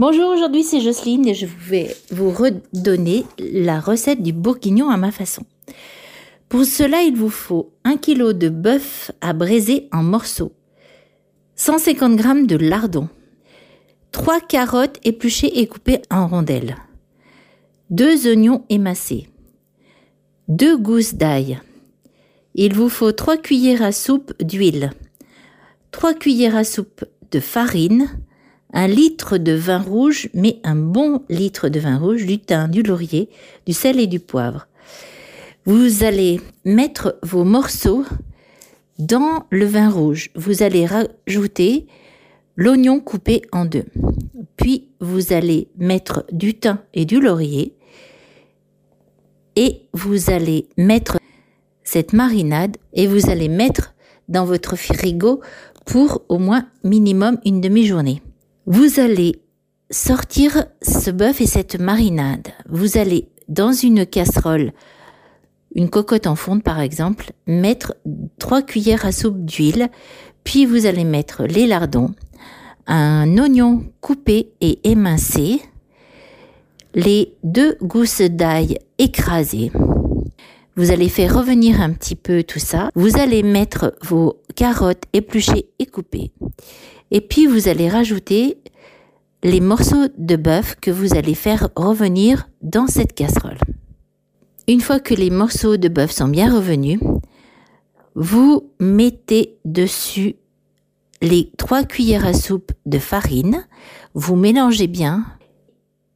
Bonjour, aujourd'hui c'est Jocelyne et je vais vous redonner la recette du bourguignon à ma façon. Pour cela, il vous faut 1 kg de bœuf à braiser en morceaux, 150 g de lardons, 3 carottes épluchées et coupées en rondelles, 2 oignons émacés, 2 gousses d'ail. Il vous faut 3 cuillères à soupe d'huile, 3 cuillères à soupe de farine, un litre de vin rouge, mais un bon litre de vin rouge, du thym, du laurier, du sel et du poivre. Vous allez mettre vos morceaux dans le vin rouge. Vous allez rajouter l'oignon coupé en deux. Puis vous allez mettre du thym et du laurier. Et vous allez mettre cette marinade et vous allez mettre dans votre frigo pour au moins minimum une demi-journée. Vous allez sortir ce bœuf et cette marinade. Vous allez dans une casserole, une cocotte en fonte par exemple, mettre trois cuillères à soupe d'huile, puis vous allez mettre les lardons, un oignon coupé et émincé, les deux gousses d'ail écrasées. Vous allez faire revenir un petit peu tout ça. Vous allez mettre vos carottes épluchées et coupées. Et puis vous allez rajouter les morceaux de bœuf que vous allez faire revenir dans cette casserole. Une fois que les morceaux de bœuf sont bien revenus, vous mettez dessus les trois cuillères à soupe de farine, vous mélangez bien.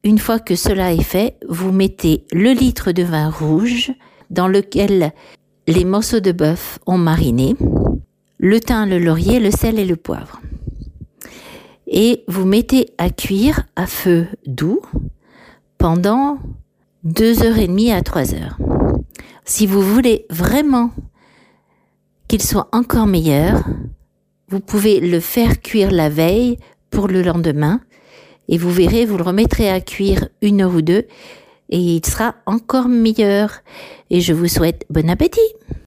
Une fois que cela est fait, vous mettez le litre de vin rouge dans lequel les morceaux de bœuf ont mariné, le thym, le laurier, le sel et le poivre et vous mettez à cuire à feu doux pendant 2 heures et demie à 3 heures. Si vous voulez vraiment qu'il soit encore meilleur, vous pouvez le faire cuire la veille pour le lendemain et vous verrez, vous le remettrez à cuire une heure ou deux et il sera encore meilleur. Et je vous souhaite bon appétit.